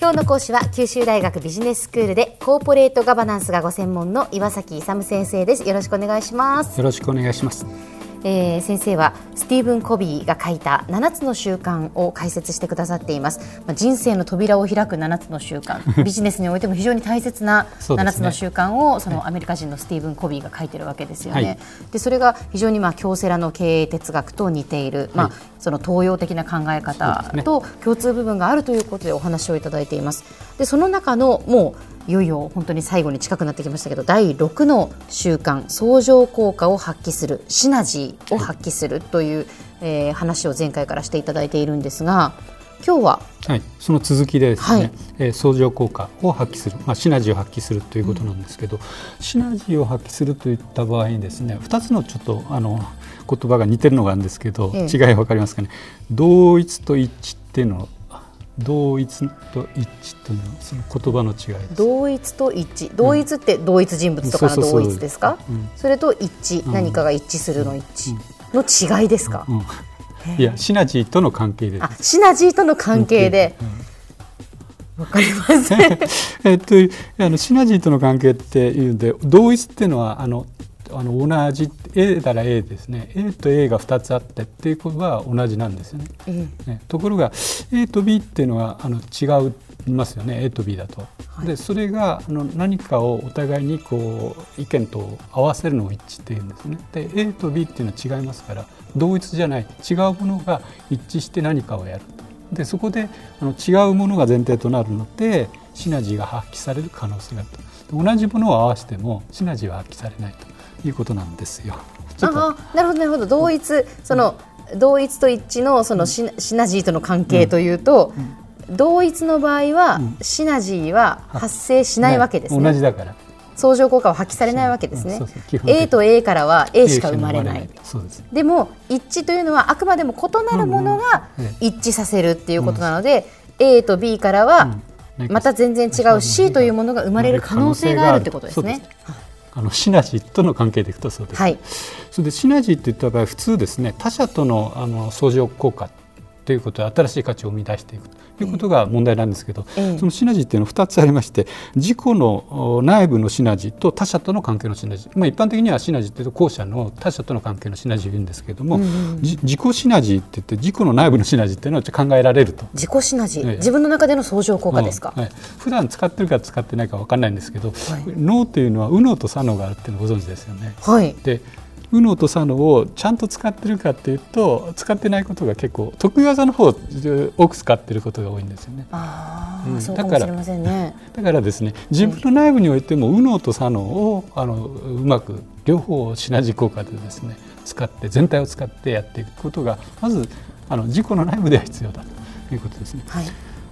今日の講師は九州大学ビジネススクールでコーポレートガバナンスがご専門の岩崎勇先生です。よろしくお願いします。よろしくお願いします。えー、先生はスティーブン・コビーが書いた7つの習慣を解説してくださっています、まあ、人生の扉を開く7つの習慣。ビジネスにおいても非常に大切な7つの習慣をそのアメリカ人のスティーブン・コビーが書いてるわけですよね、はい、でそれが非常にまあ京セラの経営哲学と似ている、まあ、その東洋的な考え方と共通部分があるということでお話をいただいています。でその中のもういよいよ本当に最後に近くなってきましたけど第6の習慣相乗効果を発揮するシナジーを発揮するという、はい、えー、話を前回からしていただいているんですが今日は、はい、その続きでですね、はい、えー、相乗効果を発揮する、まあ、シナジーを発揮するということなんですけど、うん、シナジーを発揮するといった場合にですね2つのちょっとあの言葉が似てるのがあるんですけど、ええ、違い分かりますかね？同一と一致っていうの同一と一致というのはその言葉の違い同一と一致。同一って同一人物とかの同一ですか？それと一致、何かが一致するの一致。の違いですか、いやシナジーとの関係であシナジーとの関係で、わかりません。えっとあのシナジーとの関係っていうんで同一っていうのはあのあの同じ A なら A ですね A と A が2つあってっていうことは同じなんですよね。ねところが A と B っていうのはあの違ういますよね A と B だと。はい、でそれがあの何かをお互いにこう意見と合わせるのを一致っていうんですね。で A と B っていうのは違いますから同一じゃない違うものが一致して何かをやると。でそこであの違うものが前提となるのでシナジーが発揮される可能性があると。同じものを合わせてもシナジーは発揮されないと。いうことなんですよ。あなるほどなるほど。同一その、同一と一致のそのシナシナジーとの関係というと、うん、同一の場合は、うん、シナジーは発生しないわけですね。同じだから。相乗効果は発揮されないわけですね。そうそう A と A からは A しか生まれない。ででも一致というのはあくまでも異なるものが一致させるっていうことなので、うん、A と B からはまた全然違う C というものが生まれる可能性があるってことですね。あのシナジーとの関係でいくとそうです、はい、それでシナジーっていった場合普通ですね他者とのあの相乗効果ということで新しい価値を生み出していくということが問題なんですけど、ええ、そのシナジーっていうのは2つありまして自己の内部のシナジーと他者との関係のシナジー、まあ、一般的にはシナジーっていうと後者の他者との関係のシナジーを言うんですけれども、うんうん、自己シナジーって言って自己の内部のシナジーっていうのは考えられると。自己シナジー、え、自分の中での相乗効果ですか、はい、普段使ってるか使ってないか分かんないんですけど、はい、脳というのは右脳と左脳があるっていうのをご存知ですよね。はい、で右脳と左脳をちゃんと使ってるかっていうと使ってないことが結構得意技の方を多く使ってることが多いんですよね。あうん、そうかもしれませんね。だからですね自分の内部においても右脳と左脳をあのうまく両方シナジー効果でですね使って全体を使ってやっていくことがまずあの自己の内部では必要だということですね。はい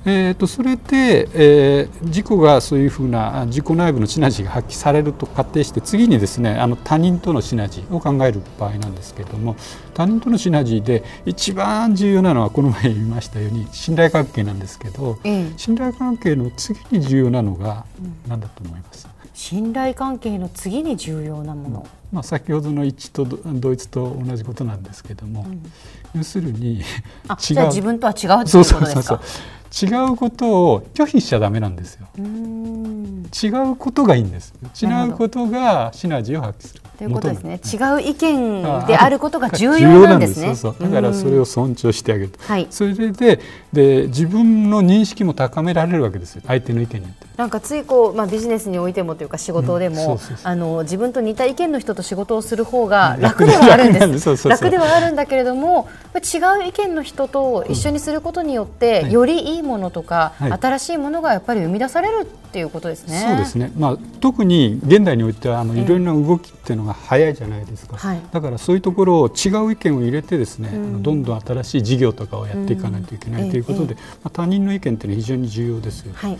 えーと、それで、えー、自己がそういうふうな自己内部のシナジーが発揮されると仮定して次にですねあの他人とのシナジーを考える場合なんですけれども他人とのシナジーで一番重要なのはこの前言いましたように信頼関係なんですけど、うん、信頼関係の次に重要なのが何だと思います、信頼関係の次に重要なもの、まあ、先ほどの一致と同一と同じことなんですけども、うん、要するに違う。じゃあ自分とは違うということですか？そうそうそうそう違うことを拒否しちゃダメなんですよ。違うことがいいんです。違うことがシナジーを発揮する。ということですね。違う意見であることが重要なんですね。そうそうだからそれを尊重してあげる。はい、それでで自分の認識も高められるわけですよ。相手の意見によって。なんかついこうまあビジネスにおいてもというか仕事でも、あの自分と似た意見の人と仕事をする方が楽ではあるんです。楽ではあるんだけれども、違う意見の人と一緒にすることによって、よりいいものとか、はい、新しいものがやっぱり生み出されるっていうことですね。そうですね。まあ特に現代においてはあのいろいろな動きっていうのが早いじゃないですか。はい、だからそういうところを違う意見を入れてですね、うん、どんどん新しい事業とかをやっていかないといけないということで、まあ他人の意見っていうのは非常に重要ですよ。はい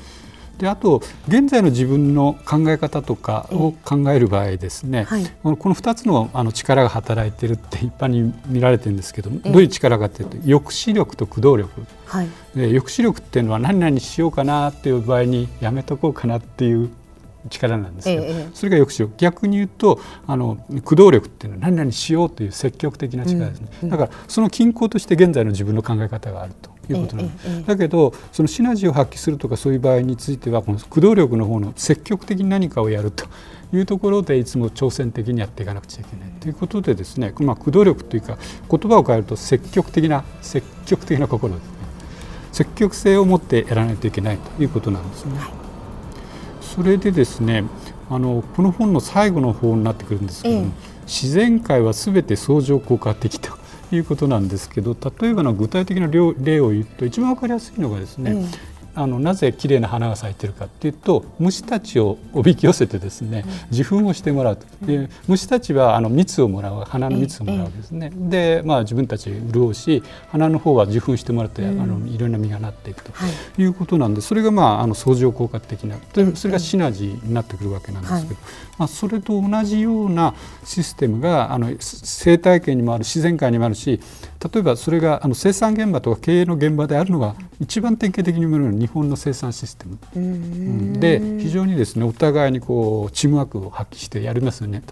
であと現在の自分の考え方とかを考える場合ですね、はい、この2つのあの力が働いているって一般に見られてるんですけどどういう力かというと抑止力と駆動力、はい、で抑止力っていうのは何々しようかなっていう場合にやめとこうかなっていう力なんですけど、ええ、それが抑止力。逆に言うとあの駆動力っていうのは何々しようという積極的な力ですね、うん、だからその均衡として現在の自分の考え方があるということなんです、え、だけどそのシナジーを発揮するとかそういう場合についてはこの駆動力の方の積極的に何かをやるというところでいつも挑戦的にやっていかなくちゃいけない。ということでですね、まあ、駆動力というか言葉を変えると積極的な積極的な心ですね。積極性を持ってやらないといけないということなんですね。はいそれでですねあのこの本の最後の方になってくるんですけど、ええ、自然界はすべて相乗効果的ということなんですけど例えばの具体的な例を言うと一番分かりやすいのがですね、あのなぜ綺麗な花が咲いてるかっていうと虫たちをおびき寄せてですね受粉をしてもらうと。で虫たちはあの蜜をもらう花の蜜をもらうわけですね、で、まあ、自分たち潤うし花の方は受粉してもらって、あのいろんな実がなっていくとい。うことなんでそれが、まあ、あの相乗効果的なそれがシナジーになってくるわけなんですけど、まあ、それと同じようなシステムがあの生態系にもある自然界にもあるし例えばそれがあの生産現場とか経営の現場であるのが一番典型的に見るのは日本の生産システム、うん、で非常にですねお互いにこうチームワークを発揮してやりますよね、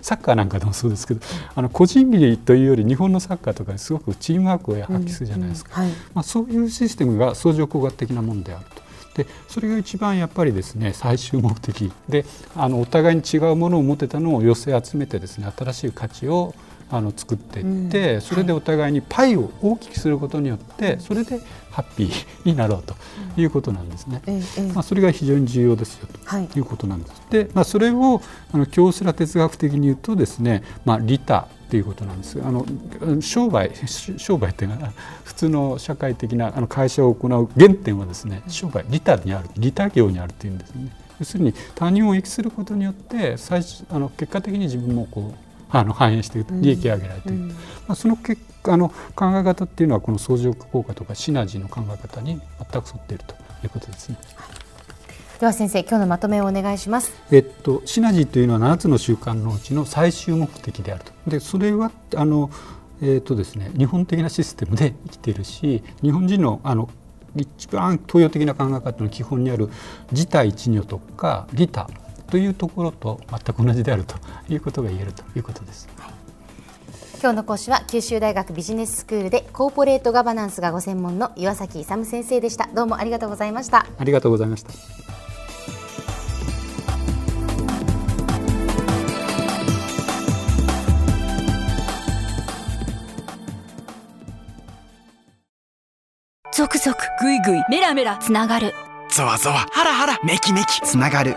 サッカーなんかでもそうですけどあの個人技というより日本のサッカーとかすごくチームワークを発揮するじゃないですか、はい、まあ、そういうシステムが相乗効果的なものであると。でそれが一番やっぱりですね最終目的。であのお互いに違うものを持てたのを寄せ集めてですね新しい価値をあの作っていって、うん、それでお互いにパイを大きくすることによってそれでハッピー になろうということなんですね。うんまあ、それが非常に重要ですよとい。うことなんです。はい、で、まあ、それをあの京セラ哲学的に言うとですね、まあ、利他っていうことなんです。あの商売商売っていうのは普通の社会的なあの会社を行う原点はですね商売利他にある利他業にあるっていうんですね。要するに他人を益することによって最初あの結果的に自分もこうあの反映して利益を上げられている、うん、まあ、その結果あの考え方っていうのはこの相乗効果とかシナジーの考え方に全く沿っているということですね。では先生今日のまとめをお願いします。えっとシナジーというのは7つの習慣のうちの最終目的であると。でそれはあのえっとですね日本的なシステムで生きているし日本人のあの一番東洋的な考え方の基本にある自体一如とか利他というところと全く同じであるということが言えるということです。今日の講師は九州大学ビジネススクールでコーポレートガバナンスがご専門の岩崎勇先生でした。どうもありがとうございました。ありがとうございました。続々ぐいぐいメラメラつながる。ゾワゾワハラハラメキメキつながる